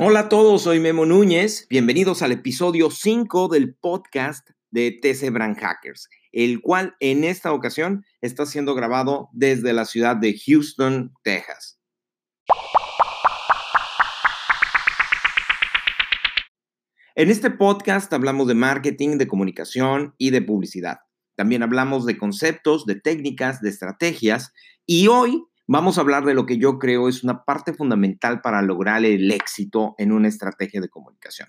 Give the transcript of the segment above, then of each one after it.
Hola a todos, soy Memo Núñez. Bienvenidos al episodio 5 del podcast de TC Brand Hackers, el cual en esta ocasión está siendo grabado desde la ciudad de Houston, Texas. En este podcast hablamos de marketing, de comunicación y de publicidad. También hablamos de conceptos, de técnicas, de estrategias y hoy vamos a hablar de lo que yo creo es una parte fundamental para lograr el éxito en una estrategia de comunicación.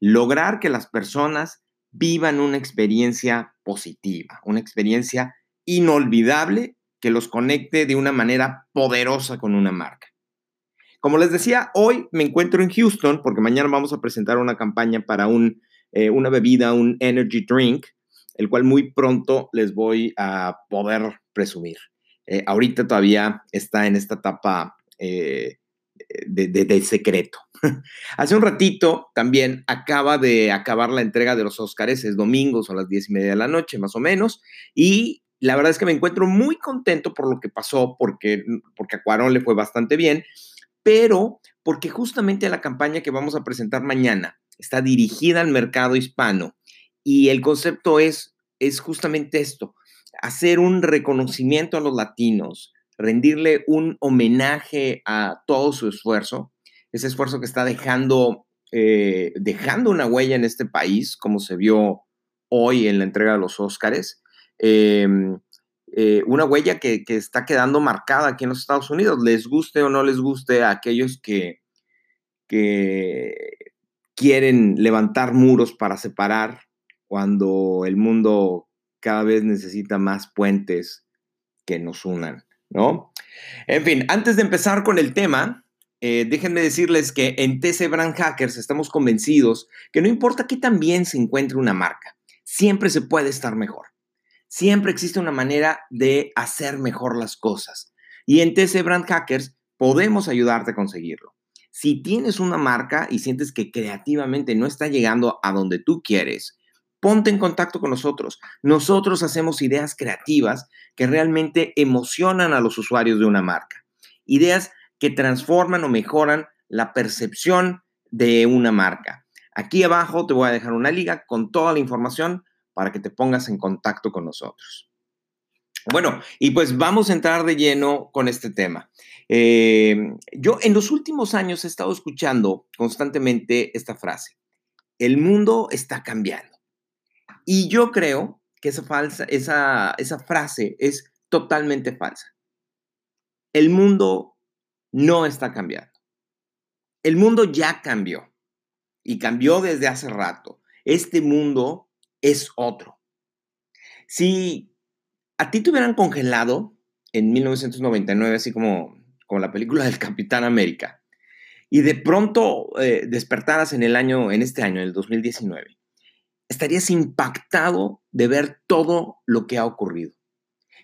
Lograr que las personas vivan una experiencia positiva, una experiencia inolvidable que los conecte de una manera poderosa con una marca. Como les decía, hoy me encuentro en Houston porque mañana vamos a presentar una campaña para eh, una bebida, un energy drink, el cual muy pronto les voy a poder presumir. Eh, ahorita todavía está en esta etapa eh, de, secreto. Hace un ratito también acaba de acabar la entrega de los Oscars, es domingo, son las diez y media de la noche más o menos, y la verdad es que me encuentro muy contento por lo que pasó, porque, porque a Cuarón le fue bastante bien, pero porque justamente la campaña que vamos a presentar mañana está dirigida al mercado hispano y el concepto es, es justamente esto, hacer un reconocimiento a los latinos, rendirle un homenaje a todo su esfuerzo, ese esfuerzo que está dejando, eh, dejando una huella en este país, como se vio hoy en la entrega de los Óscares. Em, eh, una huella que, está quedando marcada aquí en los Estados Unidos, les guste o no les guste a aquellos que, que quieren levantar muros para separar cuando el mundo cada vez necesita más puentes que nos unan, ¿no? En fin, antes de empezar con el tema, eh, déjenme decirles que en TC Brand Hackers estamos convencidos que no importa qué tan bien se encuentre una marca, siempre se puede estar mejor. Siempre existe una manera de hacer mejor las cosas. Y en TC Brand Hackers podemos ayudarte a conseguirlo. Si tienes una marca y sientes que creativamente no está llegando a donde tú quieres, ponte en contacto con nosotros. Nosotros hacemos ideas creativas que realmente emocionan a los usuarios de una marca. Ideas que transforman o mejoran la percepción de una marca. Aquí abajo te voy a dejar una liga con toda la información para que te pongas en contacto con nosotros. Bueno, y pues vamos a entrar de lleno con este tema. Eh, yo en los últimos años he estado escuchando constantemente esta frase. El mundo está cambiando. Y yo creo que esa, falsa, esa, esa frase es totalmente falsa. El mundo no está cambiando. El mundo ya cambió y cambió desde hace rato. Este mundo es otro. Si a ti te hubieran congelado en 1999, así como, como la película del Capitán América, y de pronto eh, despertaras en el año, en este año, en el 2019, estarías impactado de ver todo lo que ha ocurrido.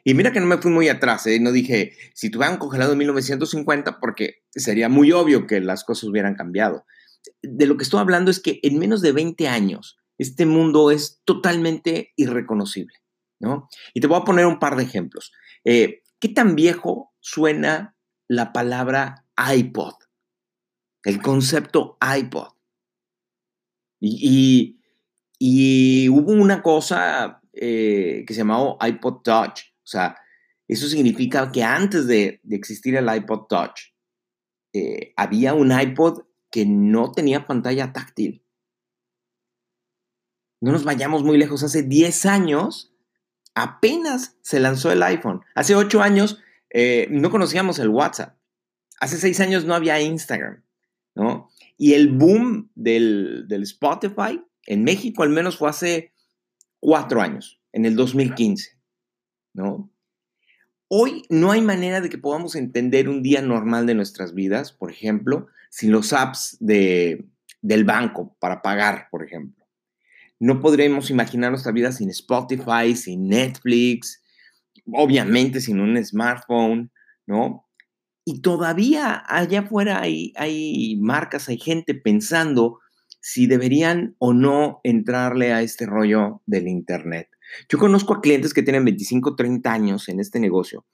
Y mira que no me fui muy atrás, ¿eh? no dije, si te hubieran congelado en 1950, porque sería muy obvio que las cosas hubieran cambiado. De lo que estoy hablando es que en menos de 20 años, este mundo es totalmente irreconocible, ¿no? Y te voy a poner un par de ejemplos. Eh, ¿Qué tan viejo suena la palabra iPod? El concepto iPod. y hubo una cosa eh, que se llamó iPod Touch. O sea, eso significa que antes de, existir el iPod Touch, eh, había un iPod que no tenía pantalla táctil. No nos vayamos muy lejos. Hace 10 años apenas se lanzó el iPhone. Hace 8 años eh, no conocíamos el WhatsApp. Hace 6 años no había Instagram. ¿no? Y el boom del, del Spotify en México al menos fue hace cuatro años, en el 2015, ¿no? Hoy no hay manera de que podamos entender un día normal de nuestras vidas, por ejemplo, sin los apps de, del banco para pagar, por ejemplo. No podremos imaginar nuestra vida sin Spotify, sin Netflix, obviamente sin un smartphone, ¿no? Y todavía allá afuera hay, hay marcas, hay gente pensando si deberían o no entrarle a este rollo del Internet. Yo conozco a clientes que tienen 25, 30 años en este negocio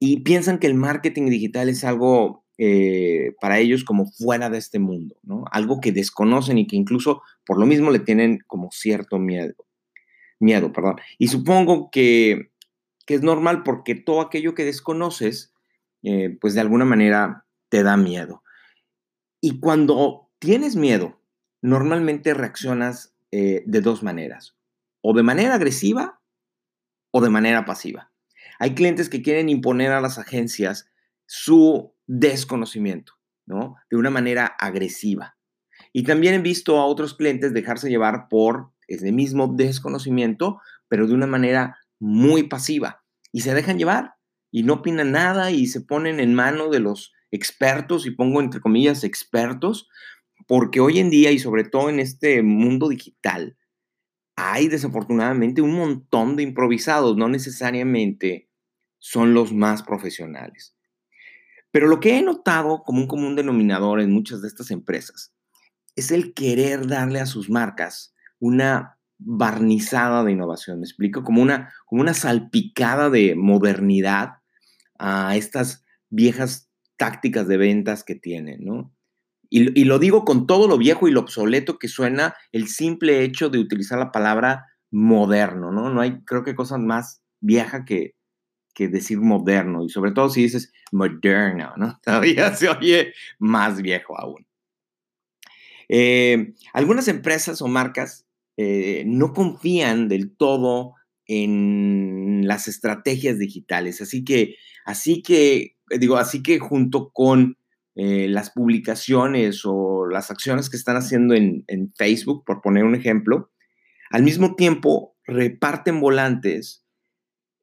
y piensan que el marketing digital es algo eh, para ellos como fuera de este mundo, ¿no? Algo que desconocen y que incluso por lo mismo le tienen como cierto miedo. Miedo, perdón. Y supongo que, es normal porque todo aquello que desconoces, eh, pues de alguna manera te da miedo. Y cuando tienes miedo, normalmente reaccionas eh, de dos maneras, o de manera agresiva o de manera pasiva. Hay clientes que quieren imponer a las agencias su desconocimiento, ¿no? De una manera agresiva. Y también he visto a otros clientes dejarse llevar por ese mismo desconocimiento, pero de una manera muy pasiva. Y se dejan llevar y no opinan nada y se ponen en mano de los expertos, y pongo entre comillas expertos, porque hoy en día y sobre todo en este mundo digital, hay desafortunadamente un montón de improvisados, no necesariamente son los más profesionales. Pero lo que he notado como un común denominador en muchas de estas empresas es el querer darle a sus marcas una barnizada de innovación, me explico, como una, como una salpicada de modernidad a estas viejas tácticas de ventas que tienen, ¿no? Y, lo digo con todo lo viejo y lo obsoleto que suena el simple hecho de utilizar la palabra moderno, ¿no? No hay, creo que cosa más vieja que, que decir moderno, y sobre todo si dices moderno, ¿no? Todavía se oye más viejo aún. Eh, algunas empresas o marcas eh, no confían del todo en las estrategias digitales, así que, así que, digo, así que junto con eh, las publicaciones o las acciones que están haciendo en, en Facebook, por poner un ejemplo, al mismo tiempo reparten volantes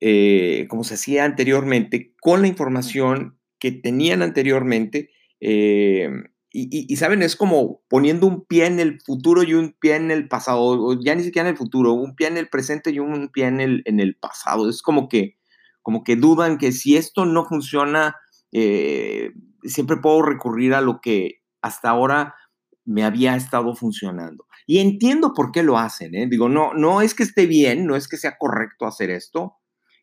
eh, como se hacía anteriormente, con la información que tenían anteriormente. Eh, y, saben, es como poniendo un pie en el futuro y un pie en el pasado, o ya ni siquiera en el futuro, un pie en el presente y un pie en el, en el pasado. Es como que, como que dudan que si esto no funciona, siempre puedo recurrir a lo que hasta ahora me había estado funcionando. Y entiendo por qué lo hacen, Digo, no, no es que esté bien, no es que sea correcto hacer esto,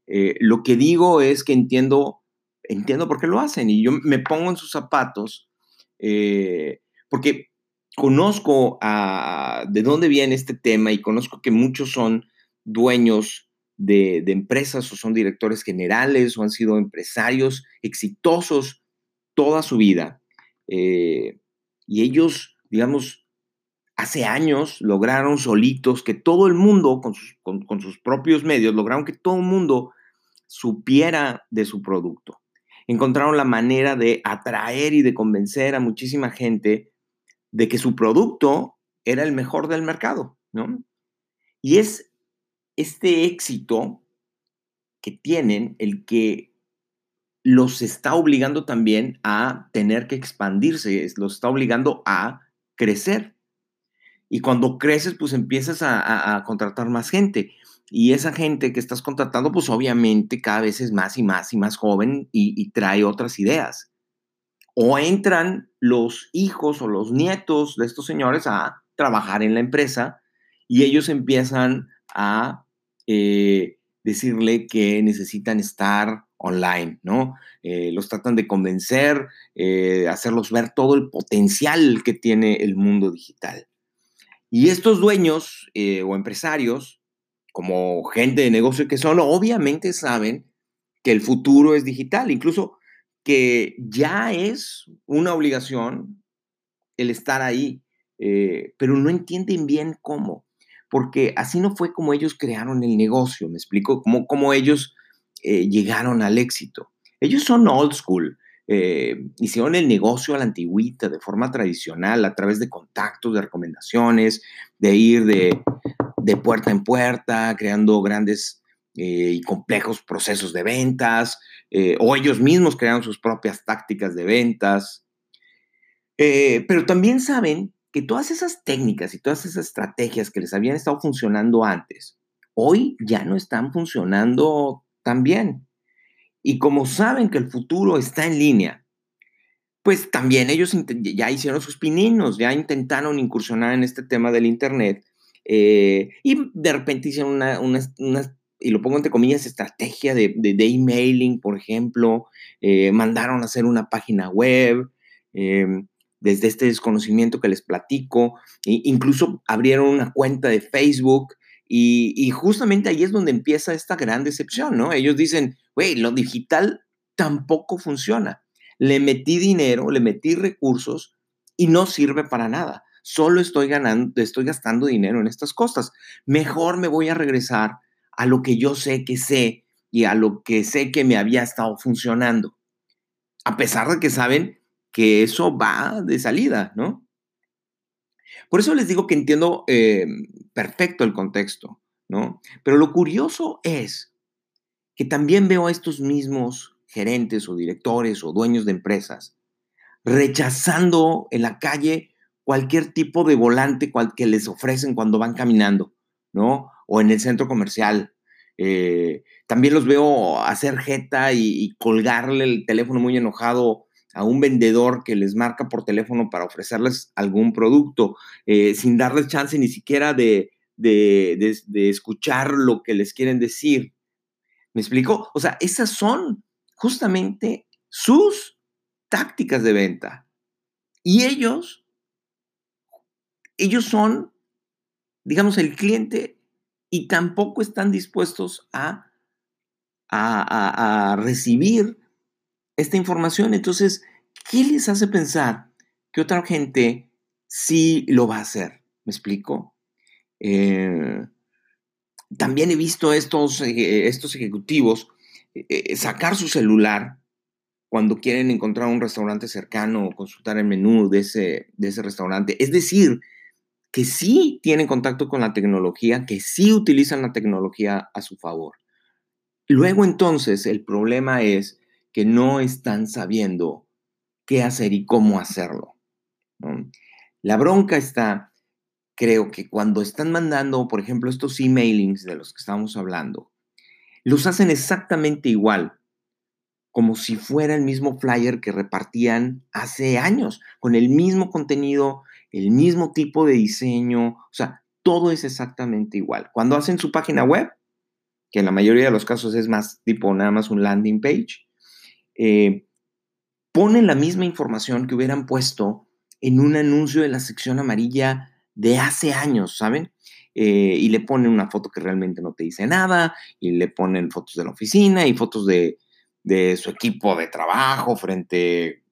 eh, lo que digo es que entiendo, entiendo por qué lo hacen y yo me pongo en sus zapatos eh, porque conozco de dónde viene este tema y conozco que muchos son dueños de, empresas o son directores generales o han sido empresarios exitosos toda su vida. Eh, y ellos, digamos, hace años lograron solitos que todo el mundo, con sus, con sus propios medios, lograron que todo el mundo supiera de su producto. Encontraron la manera de atraer y de convencer a muchísima gente de que su producto era el mejor del mercado, ¿no? Y es este éxito que tienen el que los está obligando también a tener que expandirse, los está obligando a crecer. Y cuando creces, pues empiezas a, contratar más gente. Y esa gente que estás contratando, pues obviamente cada vez es más y más y más joven y, trae otras ideas. O entran los hijos o los nietos de estos señores a trabajar en la empresa y ellos empiezan a eh, decirle que necesitan estar online, ¿no? Eh, los tratan de convencer, eh, hacerlos ver todo el potencial que tiene el mundo digital. Y estos dueños o empresarios como gente de negocio que son, obviamente saben que el futuro es digital, incluso que ya es una obligación el estar ahí, eh, pero no entienden bien cómo, porque así no fue como ellos crearon el negocio, me explico, cómo, cómo ellos eh, llegaron al éxito. Ellos son old school, eh, hicieron el negocio a la antigüita, de forma tradicional, a través de contactos, de recomendaciones, de ir de, puerta en puerta, creando grandes eh, y complejos procesos de ventas, o ellos mismos crearon sus propias tácticas de ventas. Pero también saben que todas esas técnicas y todas esas estrategias que les habían estado funcionando antes, hoy ya no están funcionando tan bien. Y como saben que el futuro está en línea, pues también ellos ya hicieron sus pininos, ya intentaron incursionar en este tema del Internet eh, y de repente hicieron unas, y lo pongo entre comillas, estrategia de, de, emailing, por ejemplo, eh, mandaron a hacer una página web, em, desde este desconocimiento que les platico, e incluso abrieron una cuenta de Facebook y, justamente ahí es donde empieza esta gran decepción, ¿no? Ellos dicen, güey, lo digital tampoco funciona. Le metí dinero, le metí recursos y no sirve para nada. Solo estoy ganando, estoy gastando dinero en estas cosas. Mejor me voy a regresar a lo que yo sé que sé y a lo que sé que me había estado funcionando. A pesar de que saben que eso va de salida, ¿no? Por eso les digo que entiendo eh, perfecto el contexto, ¿no? Pero lo curioso es que también veo a estos mismos gerentes o directores o dueños de empresas rechazando en la calle cualquier tipo de volante que les ofrecen cuando van caminando, ¿no? O en el centro comercial. Eh, también los veo hacer jeta y, colgarle el teléfono muy enojado a un vendedor que les marca por teléfono para ofrecerles algún producto, eh, sin darles chance ni siquiera de, de, escuchar lo que les quieren decir. ¿Me explico? O sea, esas son justamente sus tácticas de venta. Y ellos, ellos son, digamos, el cliente y tampoco están dispuestos a, a, a, recibir esta información. Entonces, ¿qué les hace pensar que otra gente sí lo va a hacer? ¿Me explico? Eh, también he visto estos, eh, estos ejecutivos eh, sacar su celular cuando quieren encontrar un restaurante cercano o consultar el menú de ese, de ese restaurante. Es decir, que sí tienen contacto con la tecnología, que sí utilizan la tecnología a su favor. Luego entonces el problema es que no están sabiendo qué hacer y cómo hacerlo. La bronca está, creo que cuando están mandando, por ejemplo, estos emailings de los que estamos hablando, los hacen exactamente igual, como si fuera el mismo flyer que repartían hace años, con el mismo contenido, el mismo tipo de diseño, o sea, todo es exactamente igual. Cuando hacen su página web, que en la mayoría de los casos es más tipo nada más un landing page, eh, ponen la misma información que hubieran puesto en un anuncio de la sección amarilla de hace años, ¿saben? Eh, y le ponen una foto que realmente no te dice nada, y le ponen fotos de la oficina y fotos de, su equipo de trabajo frente,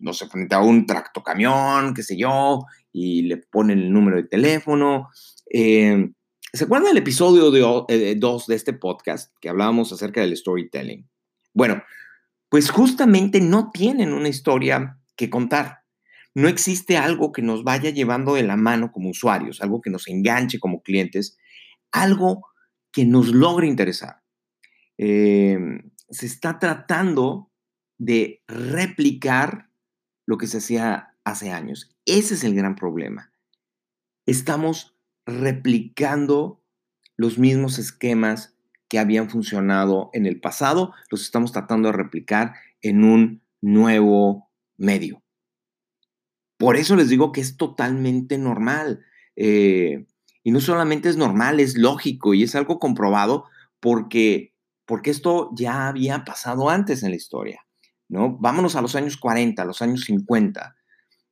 no sé, frente a un tractocamión, qué sé yo, y le ponen el número de teléfono. Eh, ¿Se acuerdan del episodio 2 de, eh, de este podcast que hablábamos acerca del storytelling? Bueno, pues justamente no tienen una historia que contar no existe algo que nos vaya llevando de la mano como usuarios, algo que nos enganche como clientes, algo que nos logre interesar. Em, se está tratando de replicar lo que se hacía hace años. Ese es el gran problema. Estamos replicando los mismos esquemas que habían funcionado en el pasado, los estamos tratando de replicar en un nuevo medio. Por eso les digo que es totalmente normal. Eh, y no solamente es normal, es lógico y es algo comprobado porque, porque esto ya había pasado antes en la historia. ¿no? Vámonos a los años 40, a los años 50,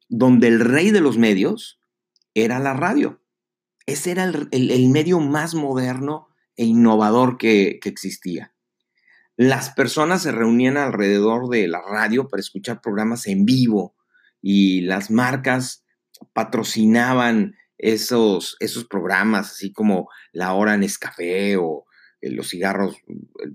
donde el rey de los medios era la radio. Ese era el, medio más moderno e innovador que, existía. Las personas se reunían alrededor de la radio para escuchar programas en vivo, y las marcas patrocinaban esos, esos programas, así como La Hora en Escafé o eh, los cigarros,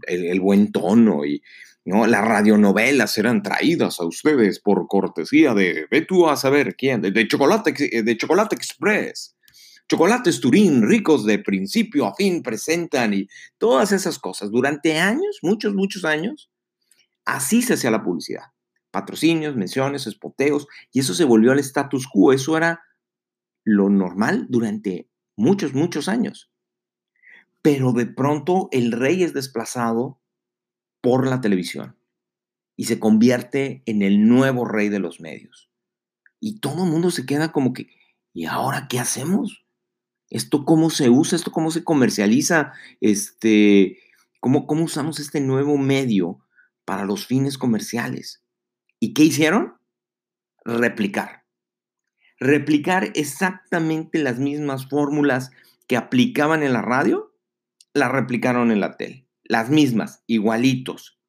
el, buen tono y ¿no? las radionovelas eran traídas a ustedes por cortesía de, ve tú a saber quién, de, Chocolate, de Chocolate Express. Chocolates Turín, ricos de principio a fin, presentan y todas esas cosas. Durante años, muchos, muchos años, así se hacía la publicidad patrocinios, menciones, espoteos, y eso se volvió al status quo, eso era lo normal durante muchos, muchos años. Pero de pronto el rey es desplazado por la televisión y se convierte en el nuevo rey de los medios. Y todo el mundo se queda como que, ¿y ahora qué hacemos? ¿Esto cómo se usa? ¿Esto cómo se comercializa? Este, ¿cómo, ¿Cómo usamos este nuevo medio para los fines comerciales? ¿Y qué hicieron? Replicar. Replicar exactamente las mismas fórmulas que aplicaban en la radio, las replicaron en la tele. Las mismas, igualitos.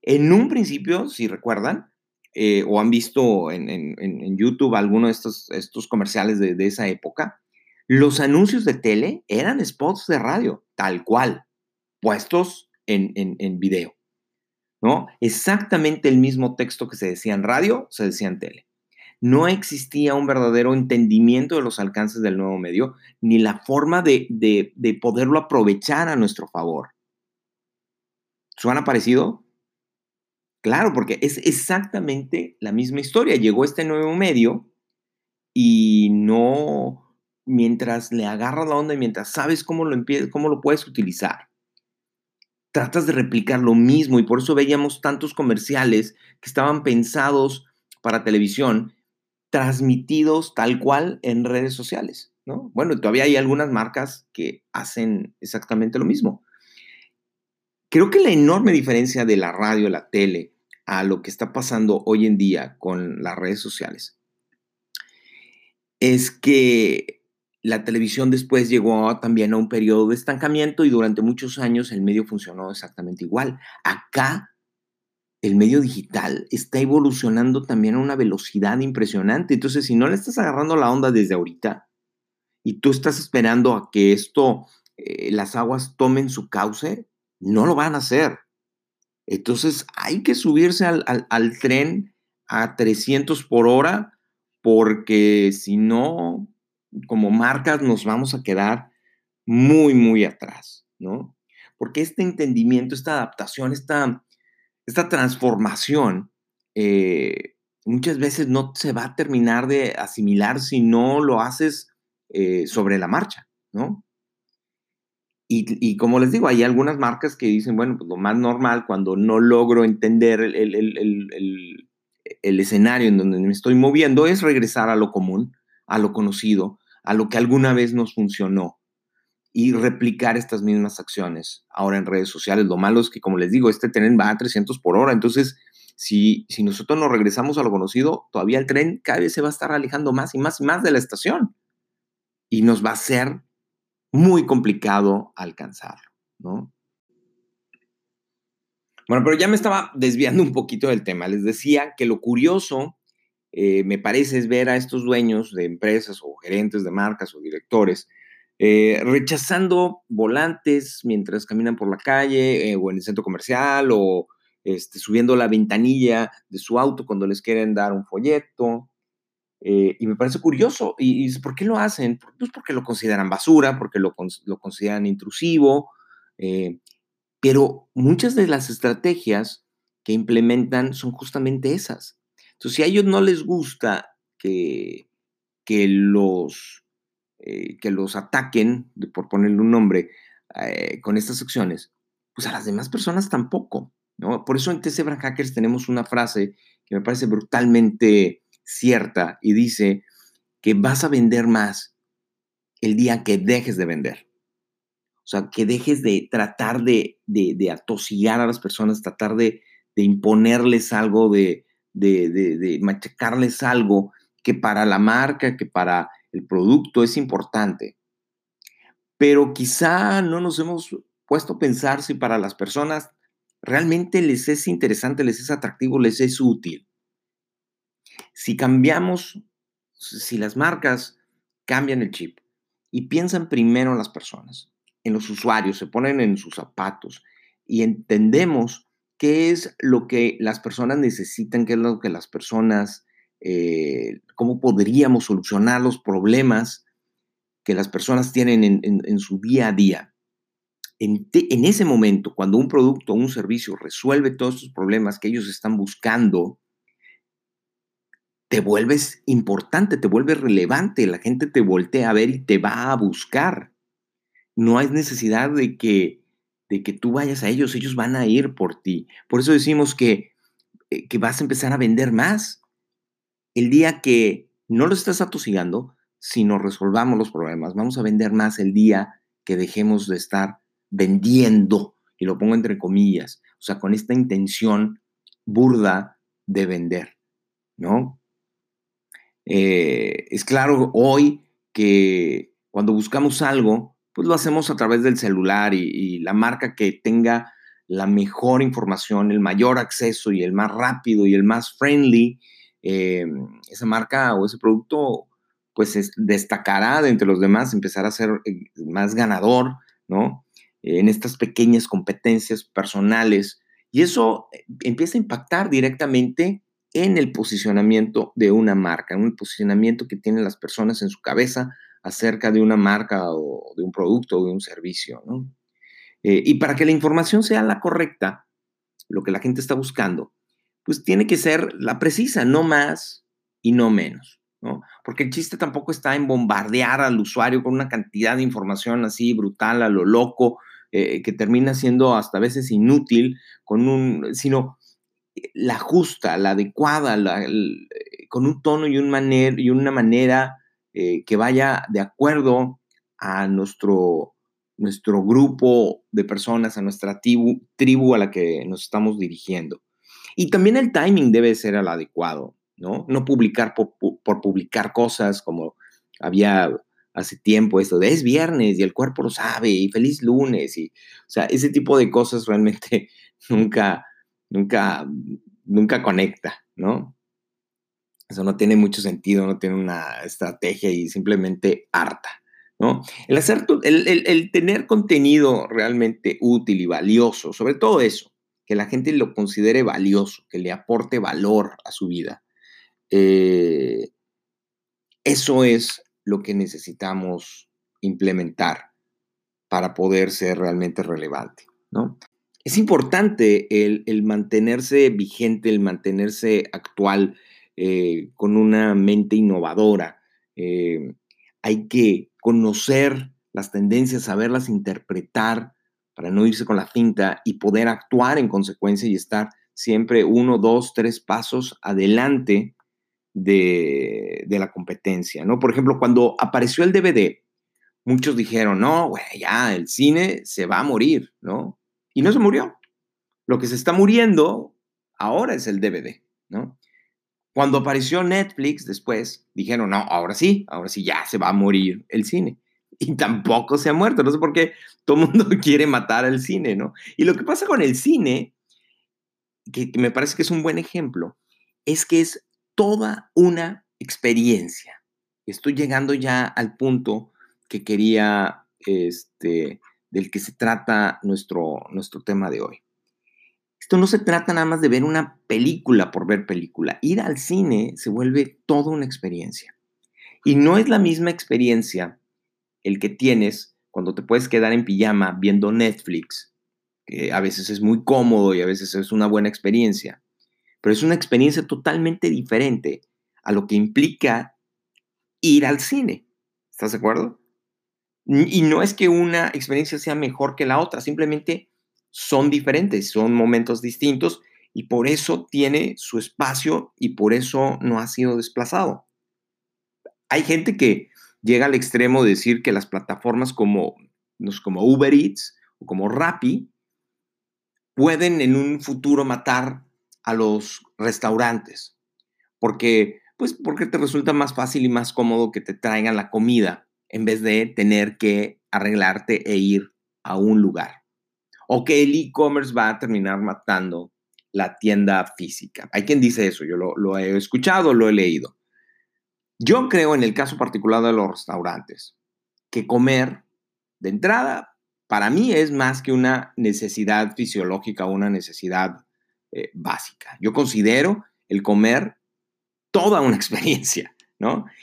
En un principio, si recuerdan, eh, o han visto en, YouTube alguno de estos, estos comerciales de, esa época, los anuncios de tele eran spots de radio, tal cual, puestos en, en, video. ¿no? Exactamente el mismo texto que se decía en radio, se decía en tele. No existía un verdadero entendimiento de los alcances del nuevo medio, ni la forma de, de, de poderlo aprovechar a nuestro favor. ¿Suena parecido? Claro, porque es exactamente la misma historia. Llegó este nuevo medio y no, mientras le agarras la onda y mientras sabes cómo lo, cómo lo puedes utilizar, tratas de replicar lo mismo y por eso veíamos tantos comerciales que estaban pensados para televisión, transmitidos tal cual en redes sociales, ¿no? Bueno, todavía hay algunas marcas que hacen exactamente lo mismo. Creo que la enorme diferencia de la radio, la tele, a lo que está pasando hoy en día con las redes sociales es que la televisión después llegó también a un periodo de estancamiento y durante muchos años el medio funcionó exactamente igual. Acá el medio digital está evolucionando también a una velocidad impresionante. Entonces, si no le estás agarrando la onda desde ahorita y tú estás esperando a que esto, eh, las aguas tomen su cauce, no lo van a hacer. Entonces hay que subirse al, tren a 300 por hora porque si no, como marcas nos vamos a quedar muy, muy atrás, ¿no? Porque este entendimiento, esta adaptación, esta, esta transformación, eh, muchas veces no se va a terminar de asimilar si no lo haces eh, sobre la marcha, ¿no? Y, como les digo, hay algunas marcas que dicen, bueno, pues lo más normal cuando no logro entender el, escenario en donde me estoy moviendo es regresar a lo común, a lo conocido, a lo que alguna vez nos funcionó y replicar estas mismas acciones ahora en redes sociales. Lo malo es que, como les digo, este tren va a 300 por hora, entonces si, si nosotros nos regresamos a lo conocido, todavía el tren cada vez se va a estar alejando más y más y más de la estación y nos va a hacer muy complicado alcanzarlo, ¿no? Bueno, pero ya me estaba desviando un poquito del tema. Les decía que lo curioso, eh, me parece, es ver a estos dueños de empresas o gerentes de marcas o directores eh, rechazando volantes mientras caminan por la calle eh, o en el centro comercial o este, subiendo la ventanilla de su auto cuando les quieren dar un folleto. Eh, y me parece curioso. ¿Y, por qué lo hacen? Pues porque lo consideran basura, porque lo, lo consideran intrusivo. Eh, pero muchas de las estrategias que implementan son justamente esas. Entonces, si a ellos no les gusta que, que, los, eh, que los ataquen, por ponerle un nombre, con estas acciones, pues a las demás personas tampoco. ¿no? Por eso en TC Hackers tenemos una frase que me parece brutalmente cierta y dice que vas a vender más el día que dejes de vender. O sea, que dejes de tratar de, de, a las personas, tratar de, imponerles algo, de, de, machacarles algo que para la marca, que para el producto es importante. Pero quizá no nos hemos puesto a pensar si para las personas realmente les es interesante, les es atractivo, les es útil. Si cambiamos, si las marcas cambian el chip y piensan primero en las personas, en los usuarios, se ponen en sus zapatos y entendemos qué es lo que las personas necesitan, qué es lo que las personas, eh, cómo podríamos solucionar los problemas que las personas tienen en, su día a día. En, en, ese momento, cuando un producto o un servicio resuelve todos estos problemas que ellos están buscando, te vuelves importante, te vuelves relevante, la gente te voltea a ver y te va a buscar. No hay necesidad de que, de que tú vayas a ellos, ellos van a ir por ti. Por eso decimos que, eh, que vas a empezar a vender más. El día que no los estás atosigando, si nos resolvamos los problemas. Vamos a vender más el día que dejemos de estar vendiendo, y lo pongo entre comillas, o sea, con esta intención burda de vender, ¿no? Eh, es claro hoy que cuando buscamos algo, pues lo hacemos a través del celular y, la marca que tenga la mejor información, el mayor acceso y el más rápido y el más friendly, eh, esa marca o ese producto pues destacará de entre los demás, empezará a ser eh, más ganador, ¿no? En estas pequeñas competencias personales. Y eso empieza a impactar directamente en el posicionamiento de una marca, en el posicionamiento que tienen las personas en su cabeza acerca de una marca o de un producto o de un servicio. ¿no? Eh, y para que la información sea la correcta, lo que la gente está buscando, pues tiene que ser la precisa, no más y no menos. ¿no? Porque el chiste tampoco está en bombardear al usuario con una cantidad de información así brutal, a lo loco, eh, que termina siendo hasta a veces inútil, con un, sino la justa, la adecuada, eh, con un tono y una manera eh, que vaya de acuerdo a nuestro, nuestro grupo de personas, a nuestra tribu, tribu a la que nos estamos dirigiendo. Y también el timing debe ser el adecuado, ¿no? No publicar por, publicar cosas como había hace tiempo esto de es viernes y el cuerpo lo sabe y feliz lunes y o sea ese tipo de cosas realmente nunca nunca, nunca conecta, ¿no? Eso no tiene mucho sentido, no tiene una estrategia y simplemente harta, ¿no? El, hacer, el, tener contenido realmente útil y valioso, sobre todo eso, que la gente lo considere valioso, que le aporte valor a su vida. Eh, eso es lo que necesitamos implementar para poder ser realmente relevante, ¿no? es importante el, mantenerse vigente, el mantenerse actual, eh, con una mente innovadora. Eh, hay que conocer las tendencias, saberlas interpretar para no irse con la cinta y poder actuar en consecuencia y estar siempre uno, dos, tres pasos adelante de, de la competencia, ¿no? Por ejemplo, cuando apareció el DVD, muchos dijeron, no, güey, ya, el cine se va a morir, ¿no? Y no se murió. Lo que se está muriendo ahora es el DVD, ¿no? Cuando apareció Netflix después, dijeron, no, ahora sí, ahora sí ya se va a morir el cine. Y tampoco se ha muerto. No sé por qué todo el mundo quiere matar al cine, ¿no? Y lo que pasa con el cine, que, me parece que es un buen ejemplo, es que es toda una experiencia. Estoy llegando ya al punto que quería este, del que se trata nuestro, nuestro tema de hoy. Esto no se trata nada más de ver una película por ver película. Ir al cine se vuelve toda una experiencia. Y no es la misma experiencia el que tienes cuando te puedes quedar en pijama viendo Netflix, que a veces es muy cómodo y a veces es una buena experiencia, pero es una experiencia totalmente diferente a lo que implica ir al cine. ¿Estás de acuerdo? Y no es que una experiencia sea mejor que la otra, simplemente son diferentes, son momentos distintos y por eso tiene su espacio y por eso no ha sido desplazado. Hay gente que llega al extremo de decir que las plataformas como, como Uber Eats o como Rappi pueden en un futuro matar a los restaurantes, porque, pues, porque te resulta más fácil y más cómodo que te traigan la comida en vez de tener que arreglarte e ir a un lugar. O que el e-commerce va a terminar matando la tienda física. Hay quien dice eso, yo lo, he escuchado, lo he leído. Yo creo en el caso particular de los restaurantes, que comer de entrada para mí es más que una necesidad fisiológica una necesidad eh, básica. Yo considero el comer toda una experiencia.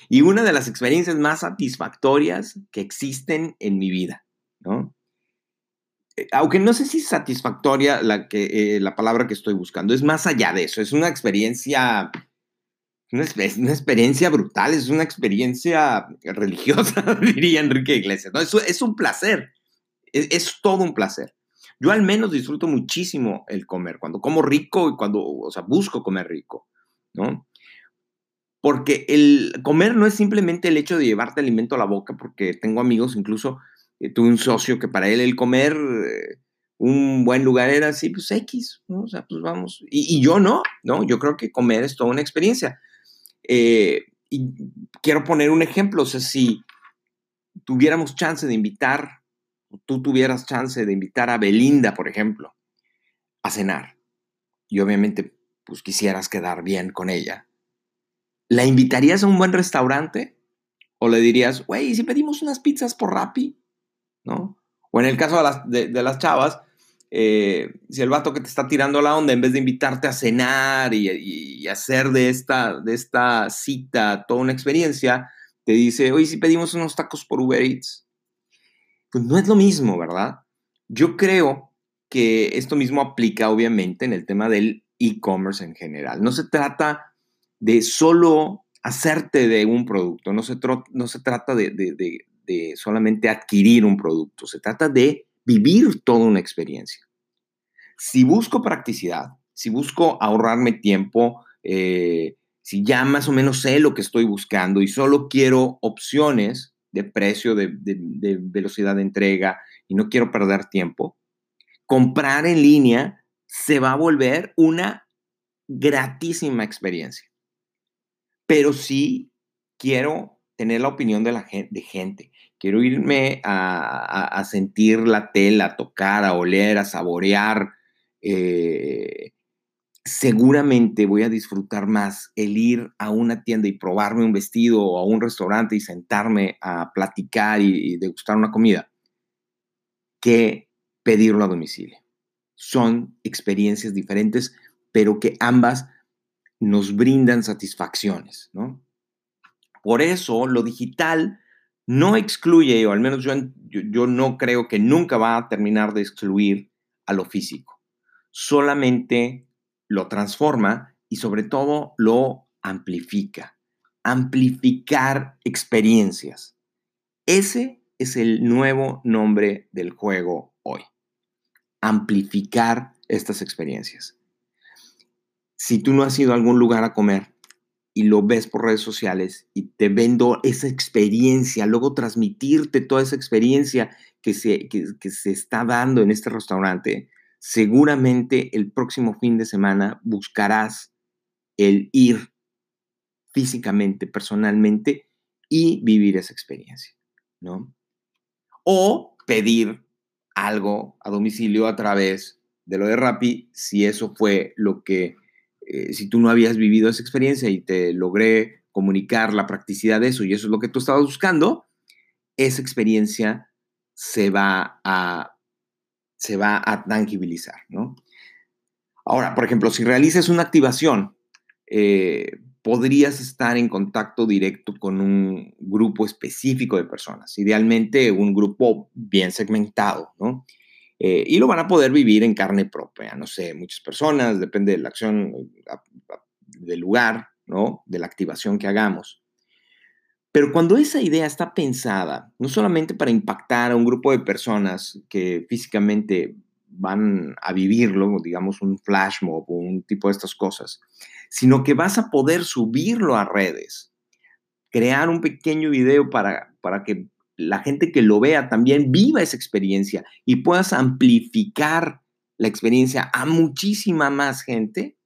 Y una de las experiencias más satisfactorias que existen en mi vida, ¿no? Eh, aunque no sé si satisfactoria la, que, eh, la palabra que estoy buscando, es más allá de eso, es una experiencia, una, una experiencia brutal, es una experiencia religiosa, diría Enrique Iglesias, ¿no? Es, es un placer, es, es, todo un placer. Yo al menos disfruto muchísimo el comer, cuando como rico y cuando, o sea, busco comer rico, ¿no? porque el comer no es simplemente el hecho de llevarte alimento a la boca, porque tengo amigos, incluso eh, tuve un socio que para él el comer eh, un buen lugar era así, pues X, ¿no? O sea, pues vamos. Y, yo no, ¿no? Yo creo que comer es toda una experiencia. Eh, y quiero poner un ejemplo, o sea, si tuviéramos chance de invitar, tú tuvieras chance de invitar a Belinda, por ejemplo, a cenar, y obviamente, pues quisieras quedar bien con ella, ¿la invitarías a un buen restaurante? ¿O le dirías, güey, si pedimos unas pizzas por Rappi? ¿No? O en el caso de las, chavas, eh, si el vato que te está tirando la onda, en vez de invitarte a cenar y, hacer de esta, de esta cita toda una experiencia, te dice, oye, si pedimos unos tacos por Uber Eats. Pues no es lo mismo, ¿verdad? Yo creo que esto mismo aplica obviamente en el tema del e-commerce en general. No se trata de solo hacerte de un producto, no se, no se trata de, solamente adquirir un producto, se trata de vivir toda una experiencia. Si busco practicidad, si busco ahorrarme tiempo, eh, si ya más o menos sé lo que estoy buscando y solo quiero opciones de precio, de, velocidad de entrega y no quiero perder tiempo, comprar en línea se va a volver una gratísima experiencia pero sí quiero tener la opinión de la gente, de gente. Quiero irme a, sentir la tela, a tocar, a oler, a saborear. Eh, seguramente voy a disfrutar más el ir a una tienda y probarme un vestido o a un restaurante y sentarme a platicar y, y degustar una comida que pedirlo a domicilio. Son experiencias diferentes, pero que ambas nos brindan satisfacciones, ¿no? Por eso lo digital no excluye, o al menos yo, yo, no creo que nunca va a terminar de excluir a lo físico. Solamente lo transforma y sobre todo lo amplifica. Amplificar experiencias. Ese es el nuevo nombre del juego hoy. Amplificar estas experiencias si tú no has ido a algún lugar a comer y lo ves por redes sociales y te vendo esa experiencia, luego transmitirte toda esa experiencia que se, se está dando en este restaurante, seguramente el próximo fin de semana buscarás el ir físicamente, personalmente y vivir esa experiencia, ¿no? O pedir algo a domicilio a través de lo de Rappi, si eso fue lo que eh, si tú no habías vivido esa experiencia y te logré comunicar la practicidad de eso y eso es lo que tú estabas buscando, esa experiencia se va a, se va a tangibilizar, ¿no? Ahora, por ejemplo, si realizas una activación, eh, podrías estar en contacto directo con un grupo específico de personas, idealmente un grupo bien segmentado, ¿no? Eh, y lo van a poder vivir en carne propia, no sé, muchas personas, depende de la acción, del lugar, ¿no? De la activación que hagamos. Pero cuando esa idea está pensada, no solamente para impactar a un grupo de personas que físicamente van a vivirlo, digamos un flash mob o un tipo de estas cosas, sino que vas a poder subirlo a redes, crear un pequeño video para, para que la gente que lo vea también viva esa experiencia y puedas amplificar la experiencia a muchísima más gente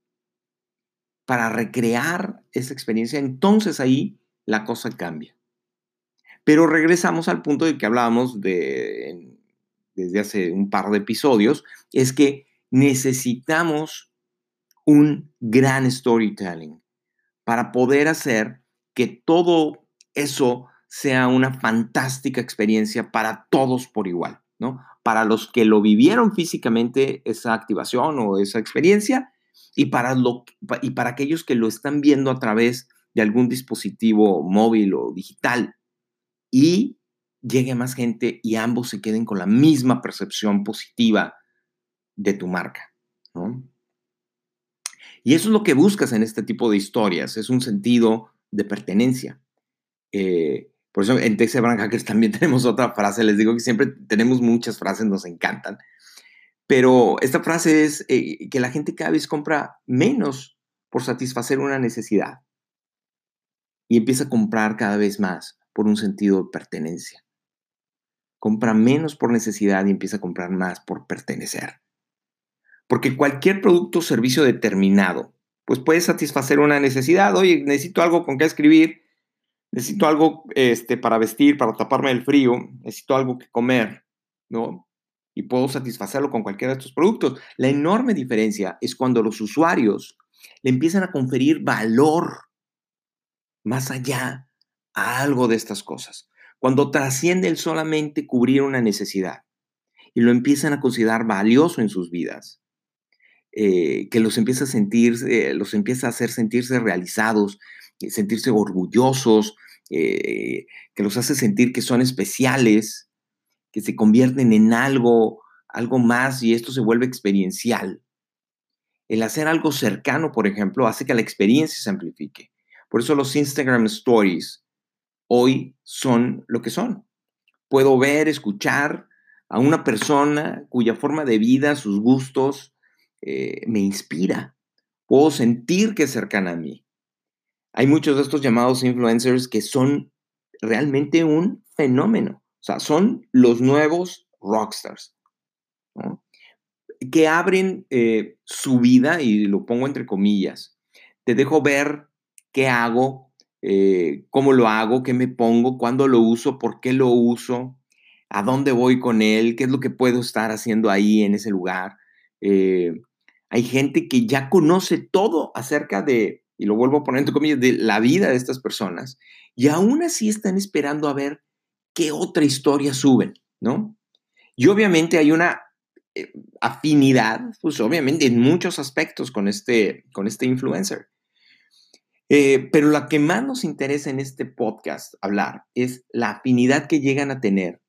para recrear esa experiencia, entonces ahí la cosa cambia. Pero regresamos al punto de que hablábamos de, desde hace un par de episodios, es que necesitamos un gran storytelling para poder hacer que todo eso sea una fantástica experiencia para todos por igual, ¿no? Para los que lo vivieron físicamente esa activación o esa experiencia y para, lo, y para aquellos que lo están viendo a través de algún dispositivo móvil o digital y llegue a más gente y ambos se queden con la misma percepción positiva de tu marca, ¿no? Y eso es lo que buscas en este tipo de historias, es un sentido de pertenencia. Eh, por eso en Texas Brand Hackers también tenemos otra frase. Les digo que siempre tenemos muchas frases, nos encantan. Pero esta frase es eh, que la gente cada vez compra menos por satisfacer una necesidad. y empieza a comprar cada vez más por un sentido de pertenencia. Compra menos por necesidad y empieza a comprar más por pertenecer. Porque cualquier producto o servicio determinado, pues puede satisfacer una necesidad. Oye, necesito algo con qué escribir, necesito algo este, para vestir, para taparme el frío, necesito algo que comer, ¿no? Y puedo satisfacerlo con cualquiera de estos productos. La enorme diferencia es cuando los usuarios le empiezan a conferir valor más allá a algo de estas cosas. Cuando trasciende el solamente cubrir una necesidad y lo empiezan a considerar valioso en sus vidas, eh, que los empieza a sentir, eh, los empieza a hacer sentirse realizados, sentirse orgullosos, que los hace sentir que son especiales, que se convierten en algo, algo más y esto se vuelve experiencial. El hacer algo cercano, por ejemplo, hace que la experiencia se amplifique. Por eso los Instagram Stories hoy son lo que son. Puedo ver, escuchar a una persona cuya forma de vida, sus gustos, eh, me inspira. Puedo sentir que es cercana a mí. Hay muchos de estos llamados influencers que son realmente un fenómeno. O sea, son los nuevos rockstars. Que abren eh, su vida, y lo pongo entre comillas. Te dejo ver qué hago, eh, cómo lo hago, qué me pongo, cuándo lo uso, por qué lo uso, a dónde voy con él, qué es lo que puedo estar haciendo ahí en ese lugar. Eh, hay gente que ya conoce todo acerca de, y lo vuelvo a poner entre comillas, de la vida de estas personas, y aún así están esperando a ver qué otra historia suben, ¿no? Y obviamente hay una eh, afinidad, pues obviamente en muchos aspectos con este, con este influencer. Eh, pero la que más nos interesa en este podcast hablar es la afinidad que llegan a tener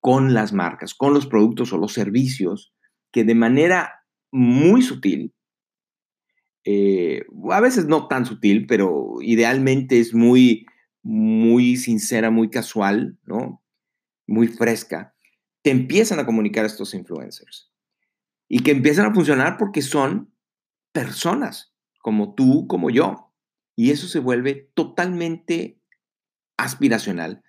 con las marcas, con los productos o los servicios que de manera muy sutil, eh, a veces no tan sutil, pero idealmente es muy, muy sincera, muy casual, ¿no? Muy fresca, te empiezan a comunicar estos influencers y que empiezan a funcionar porque son personas como tú, como yo, y eso se vuelve totalmente aspiracional.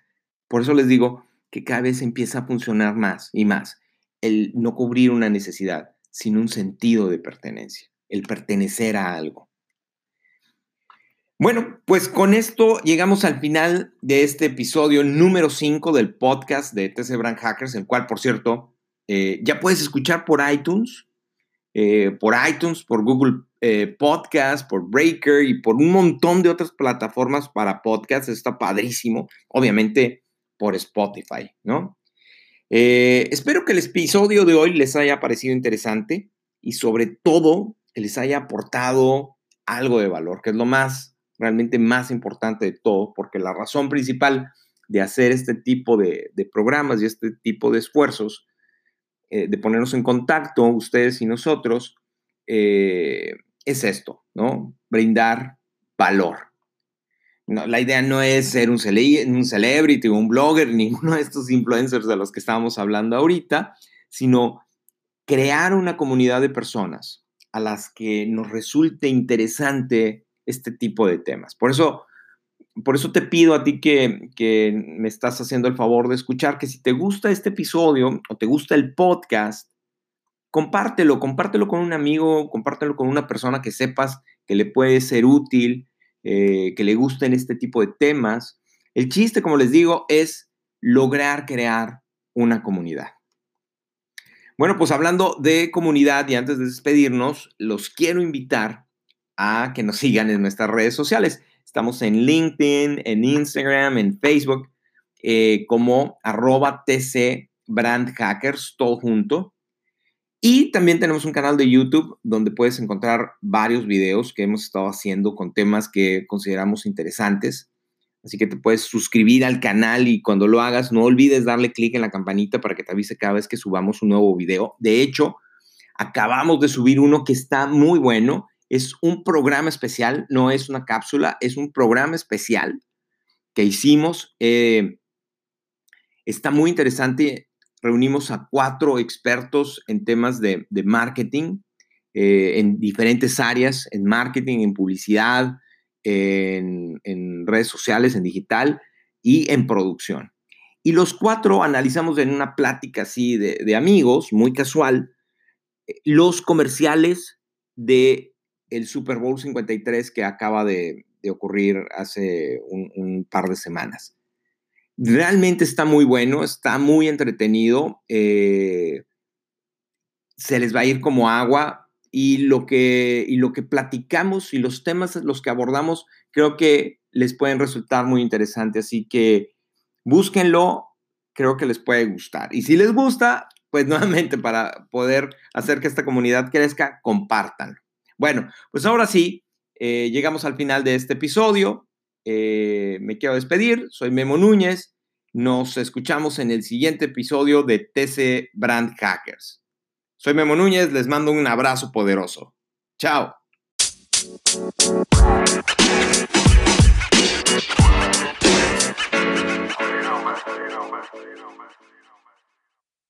Por eso les digo que cada vez empieza a funcionar más y más el no cubrir una necesidad, sino un sentido de pertenencia, el pertenecer a algo. Bueno, pues con esto llegamos al final de este episodio número 5 del podcast de TC Brand Hackers, el cual, por cierto, eh, ya puedes escuchar por iTunes, eh, por iTunes, por Google eh, Podcast, por Breaker y por un montón de otras plataformas para podcasts. Está padrísimo. Obviamente por Spotify, ¿no? Eh, espero que el episodio de hoy les haya parecido interesante y sobre todo que les haya aportado algo de valor, que es lo más, realmente más importante de todo, porque la razón principal de hacer este tipo de programas y este tipo de esfuerzos eh, de ponernos en contacto, ustedes y nosotros, eh, es esto, ¿no? Brindar valor. La idea no es ser un, un celebrity un blogger, ninguno de estos influencers de los que estábamos hablando ahorita, sino crear una comunidad de personas a las que nos resulte interesante este tipo de temas. Por eso por eso te pido a ti que, me estás haciendo el favor de escuchar que si te gusta este episodio o te gusta el podcast, compártelo, compártelo con un amigo, compártelo con una persona que sepas que le puede ser útil, eh, que le gusten este tipo de temas. El chiste, como les digo, es lograr crear una comunidad. Bueno, pues hablando de comunidad y antes de despedirnos, los quiero invitar a que nos sigan en nuestras redes sociales. Estamos en LinkedIn, en Instagram, en Facebook, eh, como arroba TC Brand Hackers, todo junto. Y también tenemos un canal de YouTube donde puedes encontrar varios videos que hemos estado haciendo con temas que consideramos interesantes. Así que te puedes suscribir al canal y cuando lo hagas no olvides darle clic en la campanita para que te avise cada vez que subamos un nuevo video. De hecho, acabamos de subir uno que está muy bueno es un programa especial, no es una cápsula, es un programa especial que hicimos. Eh, está muy interesante. Reunimos a cuatro expertos en temas de, marketing, eh, en diferentes áreas, en marketing, en publicidad, en, redes sociales, en digital y en producción. Y los cuatro analizamos en una plática así de, amigos, muy casual, los comerciales de el Super Bowl 53 que acaba de, ocurrir hace un, par de semanas. Realmente está muy bueno, está muy entretenido, eh, se les va a ir como agua, y lo que, y lo que platicamos y los temas los que abordamos creo que les pueden resultar muy interesantes. Así que búsquenlo, creo que les puede gustar. Y si les gusta, pues nuevamente para poder hacer que esta comunidad crezca, compartan. Bueno, pues ahora sí, eh, llegamos al final de este episodio. Eh, me quiero despedir, soy Memo Núñez. Nos escuchamos en el siguiente episodio de TC Brand Hackers. Soy Memo Núñez, les mando un abrazo poderoso. Chao.